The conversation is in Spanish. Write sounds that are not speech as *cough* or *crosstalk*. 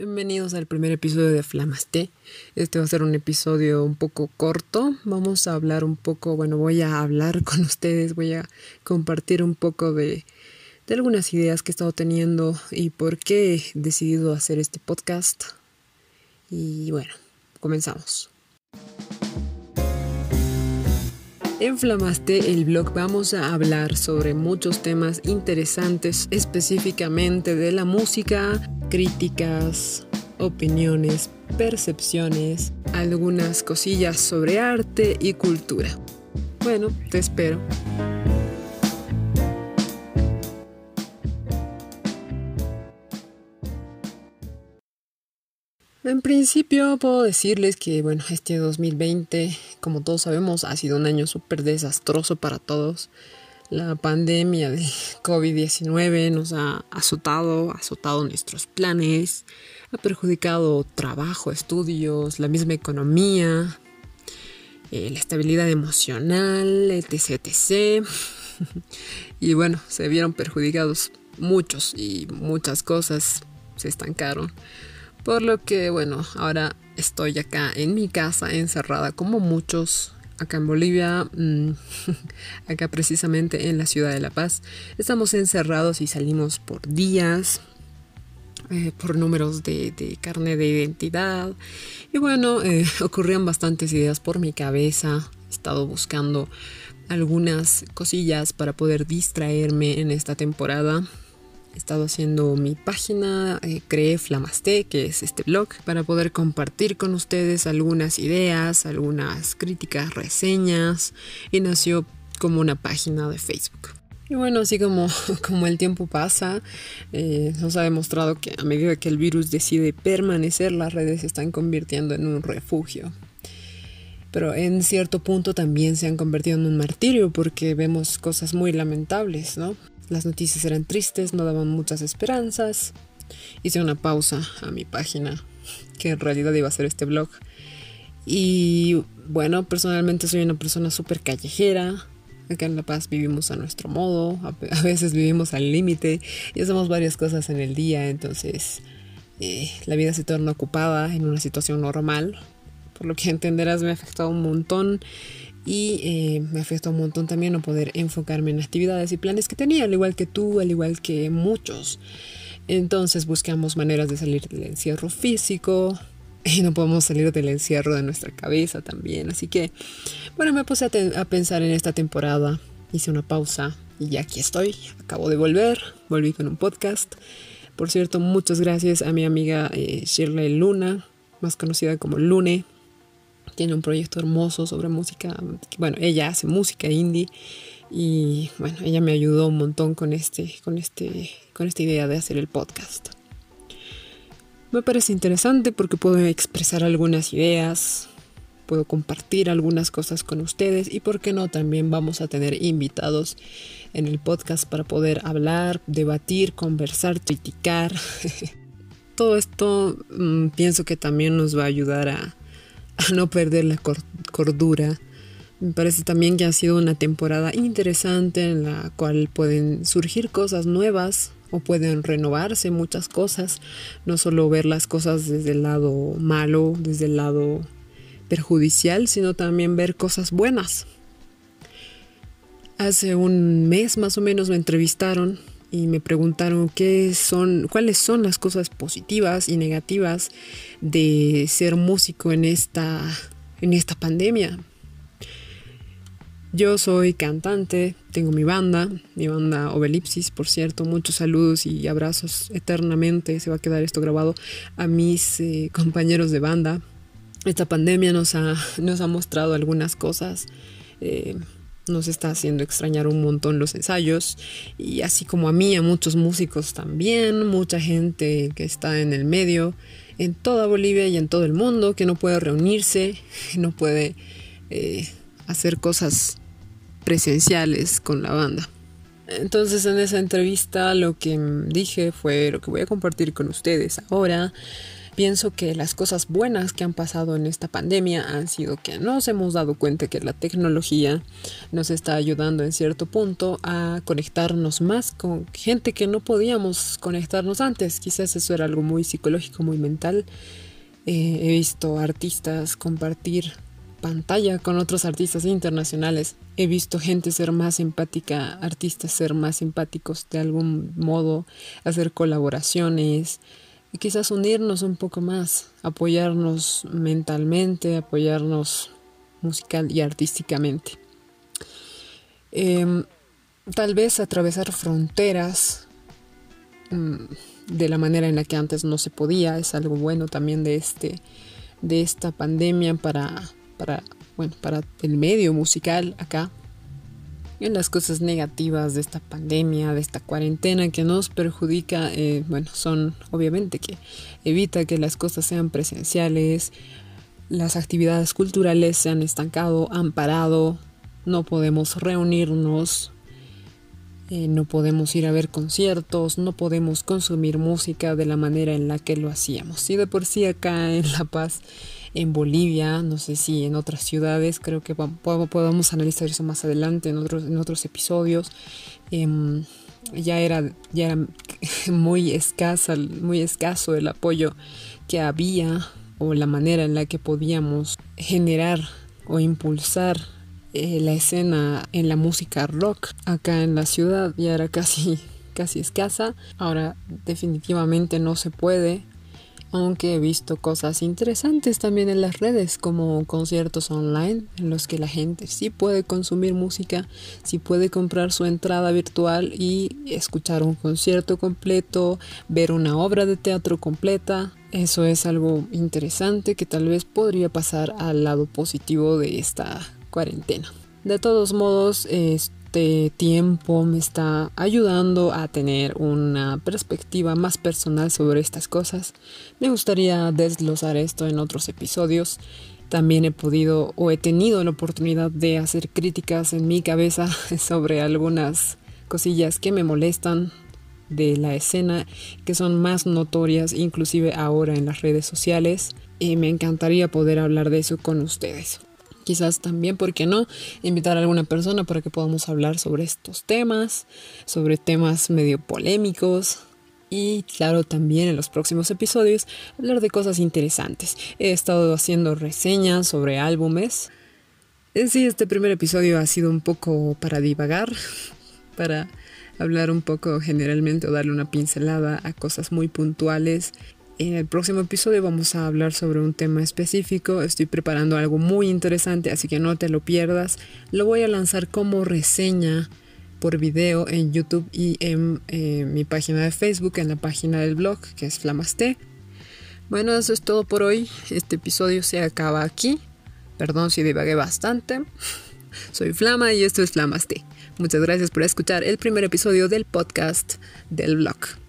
Bienvenidos al primer episodio de Flamaste. Este va a ser un episodio un poco corto. Vamos a hablar un poco, bueno, voy a hablar *laughs* con ustedes, voy a compartir un poco de, de algunas ideas que he estado teniendo y por qué he decidido hacer este podcast. Y bueno, comenzamos. En Flamaste, el blog, vamos a hablar sobre muchos temas interesantes, específicamente de la música, críticas, opiniones, percepciones, algunas cosillas sobre arte y cultura. Bueno, te espero. En principio puedo decirles que, bueno, este 2020, como todos sabemos, ha sido un año súper desastroso para todos. La pandemia de *laughs* COVID-19 nos ha azotado, ha azotado nuestros planes, ha perjudicado trabajo, estudios, la misma economía, eh, la estabilidad emocional, etc, etc. *laughs* y bueno, se vieron perjudicados muchos y muchas cosas se estancaron. Por lo que, bueno, ahora estoy acá en mi casa encerrada como muchos acá en Bolivia, mm, *laughs* acá precisamente en la ciudad de La Paz. Estamos encerrados y salimos por días, eh, por números de, carne de identidad. Y bueno, eh, *laughs* ocurrían bastantes ideas por mi cabeza. He estado buscando algunas cosillas para poder distraerme en esta temporada. He estado haciendo mi página, eh, creé Flamaste, que es este blog, para poder compartir con ustedes algunas ideas, algunas críticas, reseñas, y nació como una página de Facebook. Y bueno, así como, *laughs* como el tiempo pasa, eh, nos ha demostrado que a medida que el virus decide permanecer, las redes se están convirtiendo en un refugio. Pero en cierto punto también se han convertido en un martirio porque vemos cosas muy lamentables, ¿no? Las noticias eran tristes, no daban muchas esperanzas. Hice una pausa a mi página, que en realidad iba a ser este blog. Y bueno, personalmente soy una persona súper callejera. Acá en La Paz vivimos a nuestro modo, *laughs* a veces vivimos al límite y hacemos varias cosas en el día, entonces eh, la vida se torna ocupada en una situación normal. Por lo que entenderás me ha afectado un montón y eh, me afectó un montón también no poder enfocarme en actividades y planes que tenía, al igual que tú, al igual que muchos. Entonces buscamos maneras de salir del encierro físico *laughs* y no podemos salir del encierro de nuestra cabeza también. Así que, bueno, me puse a, pensar en esta temporada, hice una pausa y ya aquí estoy, acabo de volver, volví con un podcast. Por cierto, muchas gracias a mi amiga eh, Shirley Luna, más conocida como Lune, tiene un proyecto hermoso sobre música. Bueno, ella hace música indie y bueno, ella me ayudó un montón con este, con este, con esta idea de hacer el podcast. Me parece interesante porque puedo expresar algunas ideas, puedo compartir algunas cosas con ustedes y por qué no también vamos a tener invitados en el podcast para poder hablar, debatir, conversar, criticar. *laughs* Todo esto mmm, pienso que también nos va a ayudar a, *laughs* no perder la cordura. Me parece también que ha sido una temporada interesante en la cual pueden surgir cosas nuevas o pueden renovarse muchas cosas, no solo ver las cosas desde el lado malo, desde el lado perjudicial, sino también ver cosas buenas. Hace un mes más o menos me entrevistaron y me preguntaron qué son, cuáles son las cosas positivas y negativas de ser músico en esta, en esta pandemia. Yo soy cantante, tengo mi banda, mi banda Obelipsis, por cierto, muchos saludos y abrazos eternamente, se va a quedar esto grabado a mis eh, compañeros de banda. Esta pandemia nos ha, nos ha mostrado algunas cosas. Eh, nos está haciendo extrañar un montón los ensayos y así como a mí, a muchos músicos también, mucha gente que está en el medio, en toda Bolivia y en todo el mundo, que no puede reunirse, *laughs* no puede eh, hacer cosas presenciales con la banda. Entonces en esa entrevista lo que dije fue lo que voy a compartir con ustedes ahora pienso que las cosas buenas que han pasado en esta pandemia han sido que nos hemos dado cuenta que la tecnología nos está ayudando en cierto punto a conectarnos más con gente que no podíamos conectarnos antes. Quizás eso era algo muy psicológico, muy mental. Eh, he visto artistas compartir pantalla con otros artistas internacionales. He visto gente ser más empática, artistas ser más simpáticos de algún modo, hacer colaboraciones y quizás unirnos un poco más, apoyarnos mentalmente, apoyarnos musical y artísticamente. Em, tal vez atravesar fronteras mm, de la manera en la que antes no se podía es algo bueno también de este de esta pandemia para para, bueno, para el medio musical acá. En las cosas negativas de esta pandemia, de esta cuarentena que nos perjudica, eh, bueno, son obviamente que evita que las cosas sean presenciales, las actividades culturales se han estancado, han parado, no podemos reunirnos, eh, no podemos ir a ver conciertos, no podemos consumir música de la manera en la que lo hacíamos. Y de por sí acá en La Paz en Bolivia, no sé si en otras ciudades, creo que podemos analizar eso más adelante en otros, en otros episodios. Em, ya era, ya era *laughs* muy escasa, muy escaso el apoyo que había o la manera en la que podíamos generar o impulsar eh, la escena en la música rock acá en la ciudad. Ya era casi *laughs* casi escasa. Ahora definitivamente no se puede aunque he visto cosas interesantes también en las redes, como conciertos online, en los que la gente sí puede consumir música, sí puede comprar su entrada virtual y escuchar un concierto completo, ver una obra de teatro completa. Eso es algo interesante que tal vez podría pasar al lado positivo de esta cuarentena. De todos modos, este tiempo me está ayudando a tener una perspectiva más personal sobre estas cosas. Me gustaría desglosar esto en otros episodios. También he podido o he tenido la oportunidad de hacer críticas en mi cabeza *laughs* sobre algunas cosillas que me molestan de la escena que son más notorias inclusive ahora en las redes sociales y me encantaría poder hablar de eso con ustedes quizás también, ¿por qué no?, invitar a alguna persona para que podamos hablar sobre estos temas, sobre temas medio polémicos. Y claro, también en los próximos episodios hablar de cosas interesantes. He estado haciendo reseñas sobre álbumes. En sí, este primer episodio ha sido un poco para divagar, *laughs* para hablar un poco generalmente o darle una pincelada a cosas muy puntuales en el próximo episodio vamos a hablar sobre un tema específico. Estoy preparando algo muy interesante, así que no te lo pierdas. Lo voy a lanzar como reseña por video en YouTube y en eh, mi página de Facebook, en la página del blog que es Flamaste. Bueno, eso es todo por hoy. Este episodio se acaba aquí. Perdón si divagué bastante. *laughs* Soy Flama y esto es Flamaste. Muchas gracias por escuchar el primer episodio del podcast del blog.